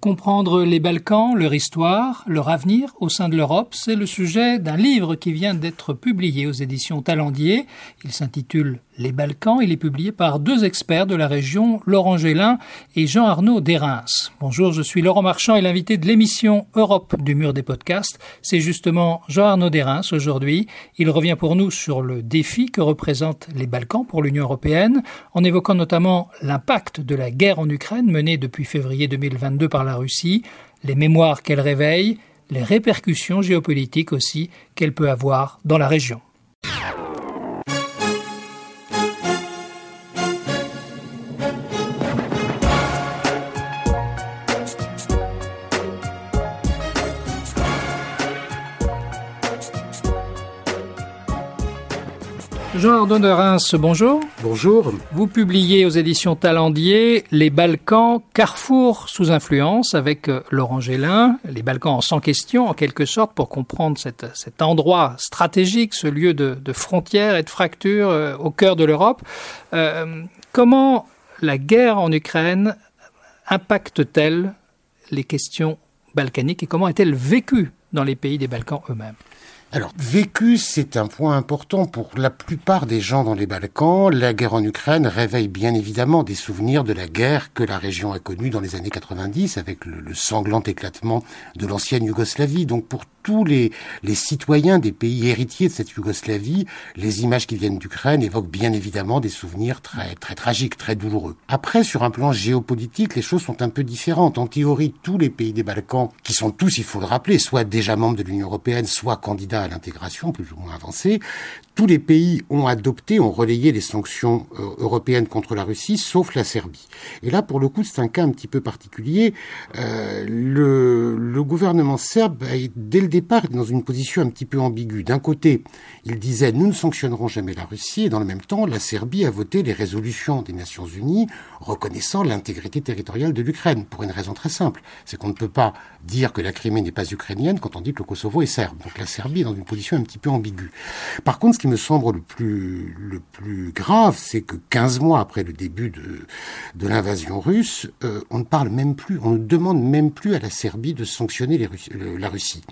Comprendre les Balkans, leur histoire, leur avenir au sein de l'Europe, c'est le sujet d'un livre qui vient d'être publié aux éditions Talendier. Il s'intitule Les Balkans. Il est publié par deux experts de la région, Laurent Gélin et Jean-Arnaud Derins. Bonjour, je suis Laurent Marchand et l'invité de l'émission Europe du mur des podcasts. C'est justement Jean-Arnaud Derins aujourd'hui. Il revient pour nous sur le défi que représentent les Balkans pour l'Union européenne, en évoquant notamment l'impact de la guerre en Ukraine menée depuis février 2022 par la Russie, les mémoires qu'elle réveille, les répercussions géopolitiques aussi qu'elle peut avoir dans la région. Jean de Reims, bonjour. Bonjour. Vous publiez aux éditions Talendier Les Balkans, carrefour sous influence avec euh, Laurent Gélin. Les Balkans sans question, en quelque sorte, pour comprendre cet endroit stratégique, ce lieu de, de frontières et de fractures euh, au cœur de l'Europe. Euh, comment la guerre en Ukraine impacte-t-elle les questions balkaniques et comment est-elle vécue dans les pays des Balkans eux-mêmes? Alors, vécu, c'est un point important pour la plupart des gens dans les Balkans. La guerre en Ukraine réveille bien évidemment des souvenirs de la guerre que la région a connue dans les années 90 avec le, sanglant éclatement de l'ancienne Yougoslavie. Donc, pour tous les, les citoyens des pays héritiers de cette Yougoslavie, les images qui viennent d'Ukraine évoquent bien évidemment des souvenirs très, très tragiques, très douloureux. Après, sur un plan géopolitique, les choses sont un peu différentes. En théorie, tous les pays des Balkans, qui sont tous, il faut le rappeler, soit déjà membres de l'Union européenne, soit candidats à l'intégration plus ou moins avancée, tous les pays ont adopté, ont relayé les sanctions euh, européennes contre la Russie, sauf la Serbie. Et là, pour le coup, c'est un cas un petit peu particulier. Euh, le, le, gouvernement serbe, dès le départ, était dans une position un petit peu ambiguë. D'un côté, il disait nous ne sanctionnerons jamais la Russie, et dans le même temps, la Serbie a voté les résolutions des Nations Unies reconnaissant l'intégrité territoriale de l'Ukraine, pour une raison très simple. C'est qu'on ne peut pas dire que la Crimée n'est pas ukrainienne quand on dit que le Kosovo est serbe. Donc la Serbie est dans une position un petit peu ambiguë. Par contre, ce qui me semble le plus, le plus grave, c'est que 15 mois après le début de, de l'invasion russe, euh, on ne parle même plus, on ne demande même plus à la Serbie de sanctionner la Russie.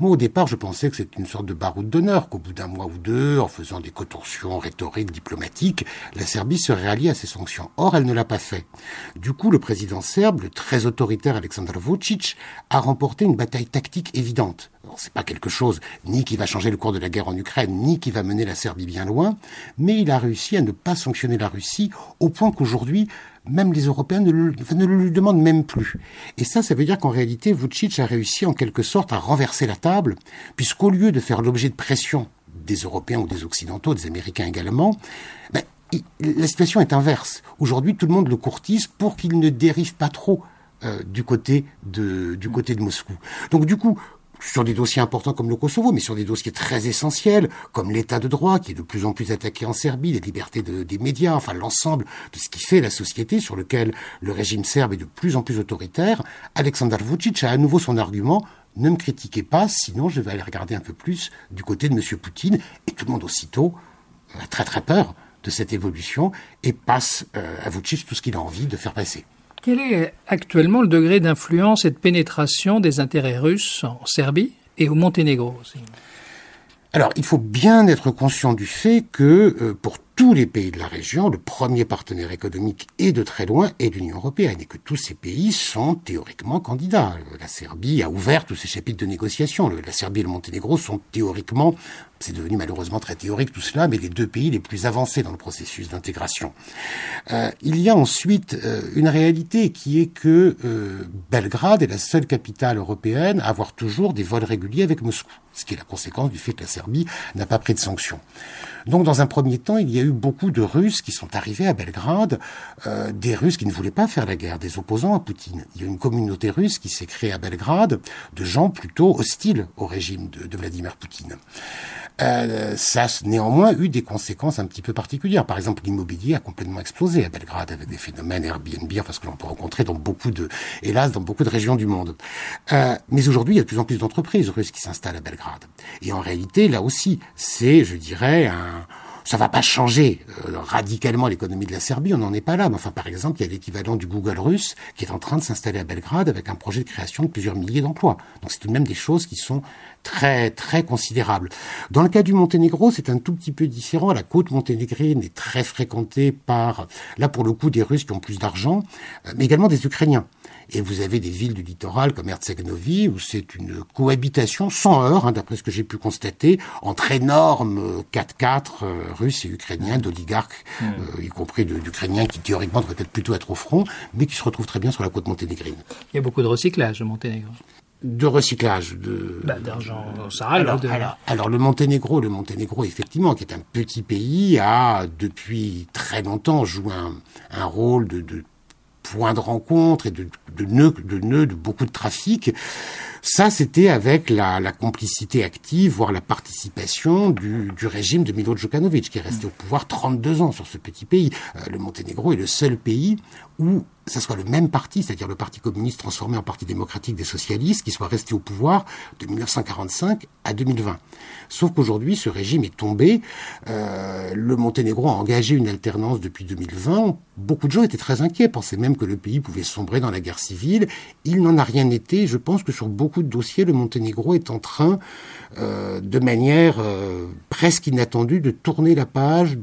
Moi, au départ, je pensais que c'était une sorte de baroud d'honneur, qu'au bout d'un mois ou deux, en faisant des contorsions rhétoriques, diplomatiques, la Serbie serait alliée à ces sanctions. Or, elle ne l'a pas fait. Du coup, le président serbe, le très autoritaire Aleksandar Vucic, a remporté une bataille tactique évidente c'est pas quelque chose ni qui va changer le cours de la guerre en Ukraine, ni qui va mener la Serbie bien loin, mais il a réussi à ne pas sanctionner la Russie au point qu'aujourd'hui, même les Européens ne le, ne le, lui demandent même plus. Et ça, ça veut dire qu'en réalité, Vucic a réussi en quelque sorte à renverser la table, puisqu'au lieu de faire l'objet de pression des Européens ou des Occidentaux, des Américains également, ben, la situation est inverse. Aujourd'hui, tout le monde le courtise pour qu'il ne dérive pas trop euh, du côté de du côté de Moscou. Donc du coup, sur des dossiers importants comme le Kosovo, mais sur des dossiers très essentiels, comme l'état de droit, qui est de plus en plus attaqué en Serbie, les libertés des médias, enfin l'ensemble de ce qui fait la société, sur lequel le régime serbe est de plus en plus autoritaire, Aleksandar Vucic a à nouveau son argument, ne me critiquez pas, sinon je vais aller regarder un peu plus du côté de M. Poutine, et tout le monde aussitôt a très très peur de cette évolution, et passe euh, à Vucic tout ce qu'il a envie de faire passer. Quel est actuellement le degré d'influence et de pénétration des intérêts russes en Serbie et au Monténégro alors, il faut bien être conscient du fait que euh, pour tous les pays de la région, le premier partenaire économique est de très loin est l'Union européenne et que tous ces pays sont théoriquement candidats. La Serbie a ouvert tous ses chapitres de négociation. La Serbie et le Monténégro sont théoriquement, c'est devenu malheureusement très théorique tout cela, mais les deux pays les plus avancés dans le processus d'intégration. Euh, il y a ensuite euh, une réalité qui est que euh, Belgrade est la seule capitale européenne à avoir toujours des vols réguliers avec Moscou, ce qui est la conséquence du fait que la Serbie n'a pas pris de sanctions. Donc dans un premier temps, il y a eu beaucoup de Russes qui sont arrivés à Belgrade, euh, des Russes qui ne voulaient pas faire la guerre, des opposants à Poutine. Il y a une communauté russe qui s'est créée à Belgrade de gens plutôt hostiles au régime de, de Vladimir Poutine. Euh, ça a néanmoins eu des conséquences un petit peu particulières. Par exemple, l'immobilier a complètement explosé à Belgrade avec des phénomènes Airbnb, enfin ce que l'on peut rencontrer dans beaucoup de, hélas, dans beaucoup de régions du monde. Euh, mais aujourd'hui, il y a de plus en plus d'entreprises russes qui s'installent à Belgrade. Et en réalité, là aussi, c'est, je dirais, un ça va pas changer euh, radicalement l'économie de la Serbie, on n'en est pas là. Mais enfin, par exemple, il y a l'équivalent du Google russe qui est en train de s'installer à Belgrade avec un projet de création de plusieurs milliers d'emplois. Donc c'est tout de même des choses qui sont très très considérables. Dans le cas du Monténégro, c'est un tout petit peu différent. La côte monténégrine est très fréquentée par, là pour le coup, des Russes qui ont plus d'argent, euh, mais également des Ukrainiens. Et vous avez des villes du littoral comme Herzegovine où c'est une cohabitation sans heurts, hein, d'après ce que j'ai pu constater, entre énormes 4x4 euh, russes et ukrainiens, d'oligarques, hmm. euh, y compris d'Ukrainiens qui théoriquement devraient peut-être plutôt être au front, mais qui se retrouvent très bien sur la côte monténégrine. Il y a beaucoup de recyclage au Monténégro de recyclage de bah, d'argent. Alors, alors, alors, le Monténégro, le Monténégro effectivement, qui est un petit pays, a depuis très longtemps joué un, un rôle de, de point de rencontre et de, de nœuds de, nœud de beaucoup de trafic. Ça, c'était avec la, complicité active, voire la participation du, du, régime de Milo Djukanovic, qui est resté au pouvoir 32 ans sur ce petit pays. Euh, le Monténégro est le seul pays où ça soit le même parti, c'est-à-dire le Parti communiste transformé en Parti démocratique des socialistes, qui soit resté au pouvoir de 1945 à 2020. Sauf qu'aujourd'hui, ce régime est tombé. Euh, le Monténégro a engagé une alternance depuis 2020. Beaucoup de gens étaient très inquiets, pensaient même que le pays pouvait sombrer dans la guerre civile. Il n'en a rien été. Je pense que sur beaucoup de dossiers, le Monténégro est en train, euh, de manière euh, presque inattendue, de tourner la page,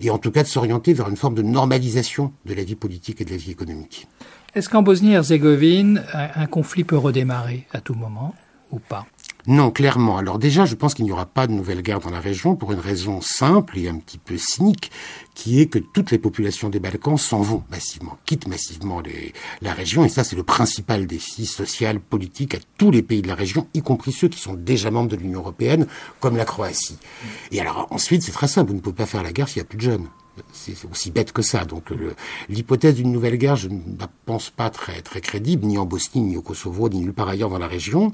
et en tout cas de s'orienter vers une forme de normalisation de la vie politique et de la vie économique. Est-ce qu'en Bosnie-Herzégovine, un conflit peut redémarrer à tout moment ou pas? Non, clairement. Alors déjà, je pense qu'il n'y aura pas de nouvelle guerre dans la région pour une raison simple et un petit peu cynique, qui est que toutes les populations des Balkans s'en vont massivement, quittent massivement la région, et ça c'est le principal défi social, politique à tous les pays de la région, y compris ceux qui sont déjà membres de l'Union européenne, comme la Croatie. Et alors ensuite, c'est très simple, vous ne pouvez pas faire la guerre s'il n'y a plus de jeunes c'est aussi bête que ça. Donc l'hypothèse d'une nouvelle guerre, je ne la pense pas très très crédible, ni en Bosnie, ni au Kosovo, ni nulle part ailleurs dans la région.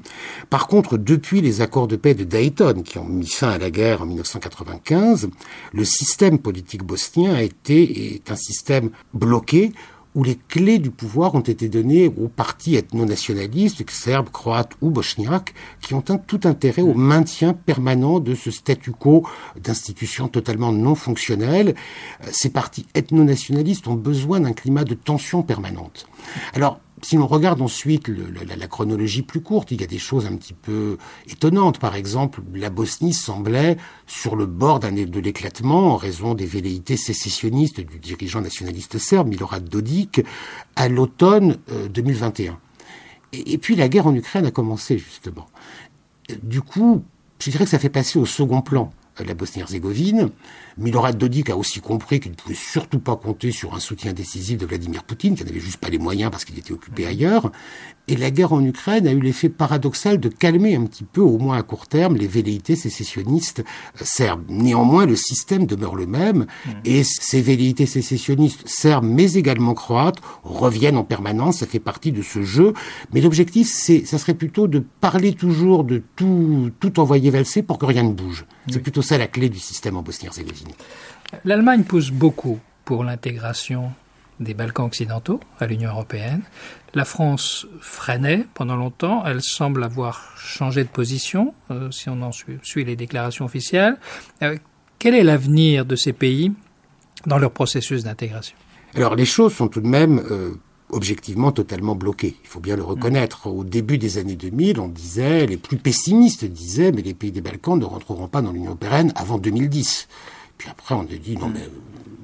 Par contre, depuis les accords de paix de Dayton, qui ont mis fin à la guerre en 1995, le système politique bosnien a été est un système bloqué où les clés du pouvoir ont été données aux partis ethno-nationalistes, serbes, croates ou bosniaques, qui ont un, tout intérêt au maintien permanent de ce statu quo d'institutions totalement non fonctionnelles. Euh, ces partis ethno-nationalistes ont besoin d'un climat de tension permanente. Alors, si l'on regarde ensuite la, chronologie plus courte, il y a des choses un petit peu étonnantes. Par exemple, la Bosnie semblait sur le bord de l'éclatement en raison des velléités sécessionnistes du dirigeant nationaliste serbe Milorad Dodik à l'automne 2021. Euh, et, et, puis la guerre en Ukraine a commencé justement. Du coup, je dirais que ça fait passer au second plan la Bosnie-Herzégovine. Milorad Dodik a aussi compris qu'il ne pouvait surtout pas compter sur un soutien décisif de Vladimir Poutine, qui n'avait juste pas les moyens parce qu'il était occupé ailleurs. Et la guerre en Ukraine a eu l'effet paradoxal de calmer un petit peu, au moins à court terme, les velléités sécessionnistes euh, serbes. Néanmoins, le système demeure le même, mmh. et ces velléités sécessionnistes serbes, mais également croates, reviennent en permanence. Ça fait partie de ce jeu. Mais l'objectif, c'est, ça serait plutôt de parler toujours de tout, tout envoyer valser pour que rien ne bouge. C'est plutôt ça la clé du système en Bosnie-Herzégovine. L'Allemagne pousse beaucoup pour l'intégration des Balkans occidentaux à l'Union européenne. La France freinait pendant longtemps. Elle semble avoir changé de position, euh, si on en suit, les déclarations officielles. Euh, quel est l'avenir de ces pays dans leur processus d'intégration? Alors les choses sont tout de même euh, objectivement totalement bloquées. Il faut bien le reconnaître. Au début des années 2000, on disait, les plus pessimistes disaient, mais les pays des Balkans ne rentreront pas dans l'Union européenne avant 2010. Puis après, on a dit, non, mais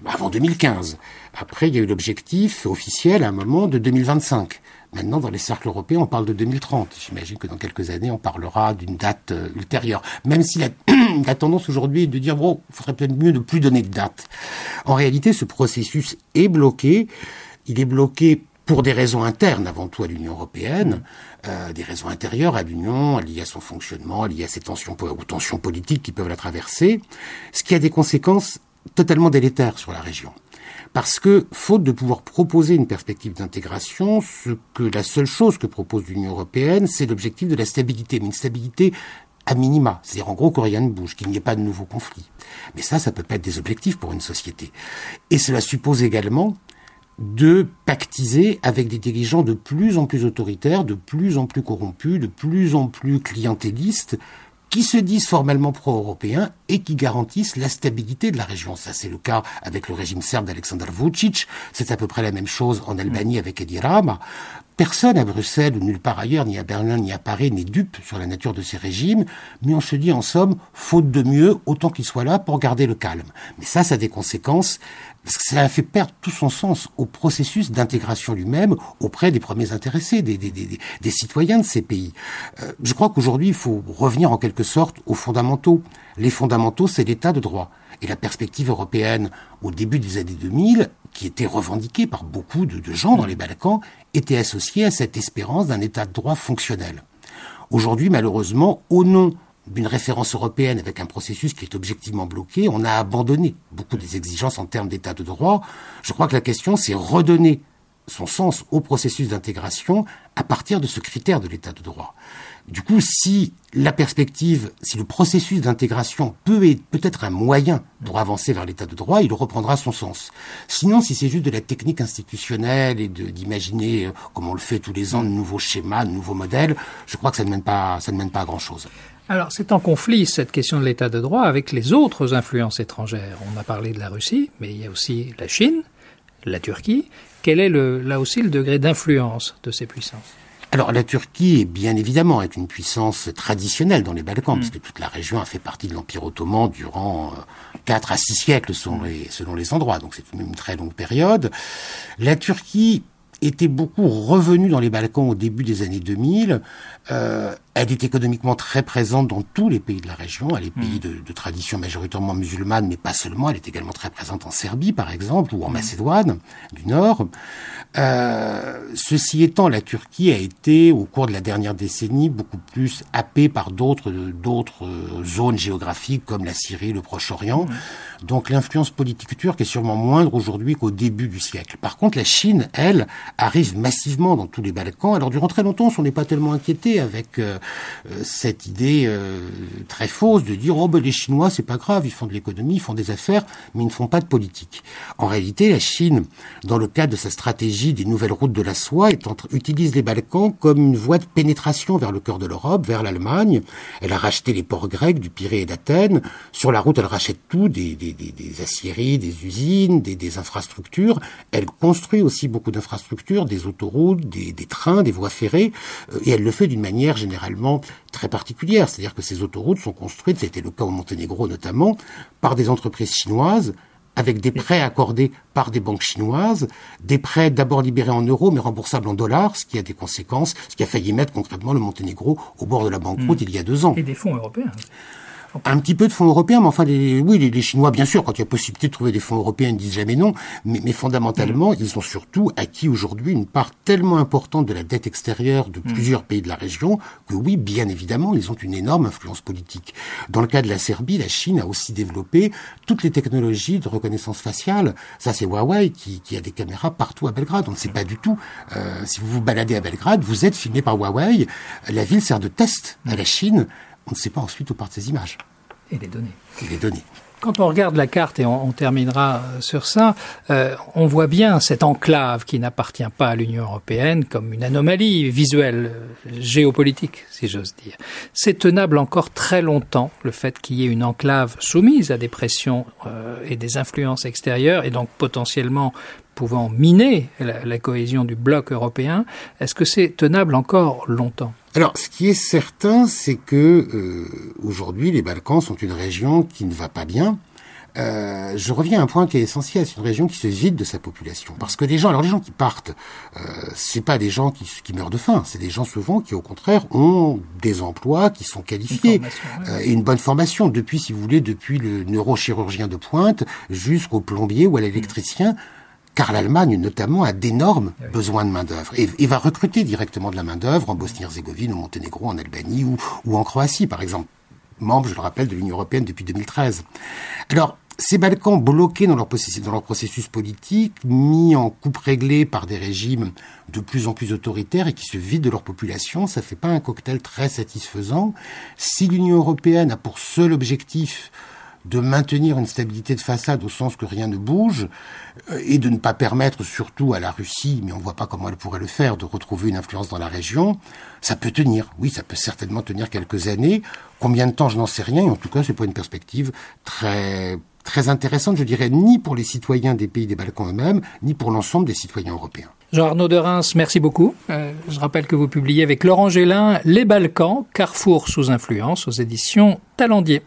avant 2015. Après, il y a eu l'objectif officiel à un moment de 2025. Maintenant, dans les cercles européens, on parle de 2030. J'imagine que dans quelques années, on parlera d'une date euh, ultérieure. Même si la, la tendance aujourd'hui est de dire, bon, il faudrait peut-être mieux ne plus donner de date. En réalité, ce processus est bloqué. Il est bloqué pour des raisons internes avant tout à l'Union européenne, euh, des raisons intérieures à l'Union, liées à son fonctionnement, liées à ses tensions ou tensions politiques qui peuvent la traverser, ce qui a des conséquences totalement délétères sur la région. Parce que, faute de pouvoir proposer une perspective d'intégration, ce que la seule chose que propose l'Union européenne, c'est l'objectif de la stabilité, mais une stabilité à minima, c'est-à-dire en gros que rien ne bouge, qu'il n'y ait pas de nouveaux conflits. Mais ça, ça peut pas être des objectifs pour une société. Et cela suppose également de pactiser avec des dirigeants de plus en plus autoritaires, de plus en plus corrompus, de plus en plus clientélistes, qui se disent formellement pro-européens et qui garantissent la stabilité de la région. Ça, c'est le cas avec le régime serbe d'Alexander Vucic. C'est à peu près la même chose en Albanie avec Edi Rama. Personne à Bruxelles ou nulle part ailleurs, ni à Berlin ni à Paris, n'est dupe sur la nature de ces régimes, mais on se dit en somme, faute de mieux, autant qu'ils soient là pour garder le calme. Mais ça, ça a des conséquences, parce que ça a fait perdre tout son sens au processus d'intégration lui-même auprès des premiers intéressés, des, citoyens de ces pays. Euh, je crois qu'aujourd'hui, il faut revenir en quelque sorte aux fondamentaux. Les fondamentaux, c'est l'état de droit. Et la perspective européenne au début des années 2000, qui était revendiquée par beaucoup de, gens dans les Balkans, était associée à cette espérance d'un état de droit fonctionnel. Aujourd'hui, malheureusement, au nom d'une référence européenne avec un processus qui est objectivement bloqué, on a abandonné beaucoup des exigences en termes d'état de droit. Je crois que la question, c'est redonner son sens au processus d'intégration à partir de ce critère de l'état de droit. Du coup, si la perspective, si le processus d'intégration peut être peut-être un moyen pour avancer vers l'état de droit, il reprendra son sens. Sinon, si c'est juste de la technique institutionnelle et d'imaginer, euh, comme on le fait tous les ans, de nouveaux schémas, de nouveaux modèles, je crois que ça ne mène pas, ça ne mène pas à grand chose. Alors, c'est en conflit, cette question de l'état de droit, avec les autres influences étrangères. On a parlé de la Russie, mais il y a aussi la Chine, la Turquie. Quel est le, là aussi le degré d'influence de ces puissances? Alors la Turquie, bien évidemment, est une puissance traditionnelle dans les Balkans, mm. parce que toute la région a fait partie de l'Empire ottoman durant euh, quatre à six siècles selon les, selon les endroits, donc c'est une très longue période. La Turquie était beaucoup revenue dans les Balkans au début des années 2000. Euh, elle est économiquement très présente dans tous les pays de la région. Elle est pays mm. de, de, tradition majoritairement musulmane, mais pas seulement. Elle est également très présente en Serbie, par exemple, ou en mm. Macédoine du Nord. Euh, ceci étant, la Turquie a été, au cours de la dernière décennie, beaucoup plus happée par d'autres d'autres zones géographiques comme la Syrie, le Proche-Orient. Mm. Donc l'influence politique turque est sûrement moindre aujourd'hui qu'au début du siècle. Par contre, la Chine, elle, arrive massivement dans tous les Balkans. Alors durant très longtemps, on n'est pas tellement inquiété avec euh, euh, cette idée euh, très fausse de dire oh ben les Chinois c'est pas grave, ils font de l'économie, ils font des affaires, mais ils ne font pas de politique. En réalité, la Chine, dans le cadre de sa stratégie des nouvelles routes de la soie, utilise les Balkans comme une voie de pénétration vers le cœur de l'Europe, vers l'Allemagne. Elle a racheté les ports grecs du Pirée et d'Athènes. Sur la route, elle rachète tout, des, des, des, des aciéries, des usines, des, des infrastructures. Elle construit aussi beaucoup d'infrastructures, des autoroutes, des, des trains, des voies ferrées, et elle le fait d'une manière très particulière. C'est-à-dire que ces autoroutes sont construites, c'était le cas au Monténégro notamment, par des entreprises chinoises avec des prêts accordés par des banques chinoises, des prêts d'abord libérés en euros mais remboursables en dollars, ce qui a des conséquences, ce qui a failli mettre concrètement le Monténégro au bord de la banqueroute hmm. il y a deux ans. Et des fonds européens. Un petit peu de fonds européens, mais enfin, les, oui, les, Chinois, bien sûr, quand il y a possibilité de trouver des fonds européens, ils ne disent jamais non. Mais, mais fondamentalement, mm. ils ont surtout acquis aujourd'hui une part tellement importante de la dette extérieure de mm. plusieurs pays de la région que oui, bien évidemment, ils ont une énorme influence politique. Dans le cas de la Serbie, la Chine a aussi développé toutes les technologies de reconnaissance faciale. Ça, c'est Huawei qui, qui, a des caméras partout à Belgrade. On ne sait pas du tout. Euh, si vous vous baladez à Belgrade, vous êtes filmé par Huawei. La ville sert de test à la Chine on ne sait pas ensuite où partent ces images. Et les données. Et les données. Quand on regarde la carte, et on, terminera euh, sur ça, euh, on voit bien cette enclave qui n'appartient pas à l'Union européenne comme une anomalie visuelle, euh, géopolitique, si j'ose dire. C'est tenable encore très longtemps, le fait qu'il y ait une enclave soumise à des pressions et des influences extérieures, et donc potentiellement pouvant miner la cohésion du bloc européen. Est-ce que c'est tenable encore longtemps? Alors, ce qui est certain, c'est que euh, aujourd'hui, les Balkans sont une région qui ne va pas bien. Euh, je reviens à un point qui est essentiel, c'est une région qui se vide de sa population. Parce que les gens, alors les gens qui partent, euh, c'est pas des gens qui, qui meurent de faim, c'est des gens souvent qui, au contraire, ont des emplois qui sont qualifiés euh, et une bonne formation. Depuis, si vous voulez, depuis le neurochirurgien de pointe jusqu'au plombier ou à l'électricien car l'Allemagne notamment a d'énormes besoins de main-d'œuvre et, va recruter directement de la main-d'œuvre en Bosnie-Herzégovine, au Monténégro, en Albanie ou, ou en Croatie, par exemple, membre, je le rappelle, de l'Union européenne depuis 2013. Alors, ces Balkans bloqués dans leur, processus, dans leur processus politique, mis en coupe réglée par des régimes de plus en plus autoritaires et qui se vident de leur population, ça fait pas un cocktail très satisfaisant. Si l'Union européenne a pour seul objectif de maintenir une stabilité de façade au sens que rien ne bouge, euh, et de ne pas permettre surtout à la Russie, mais on voit pas comment elle pourrait le faire, de retrouver une influence dans la région, ça peut tenir. Oui, ça peut certainement tenir quelques années. Combien de temps, je n'en sais rien, et en tout cas, c'est pas une perspective très très intéressante, je dirais, ni pour les citoyens des pays des Balkans eux-mêmes, ni pour l'ensemble des citoyens européens. Jean-Arnaud de Reims, merci beaucoup. Euh, je rappelle que vous publiez avec Laurent Gélin Les Balkans, Carrefour sous influence aux éditions Talendier.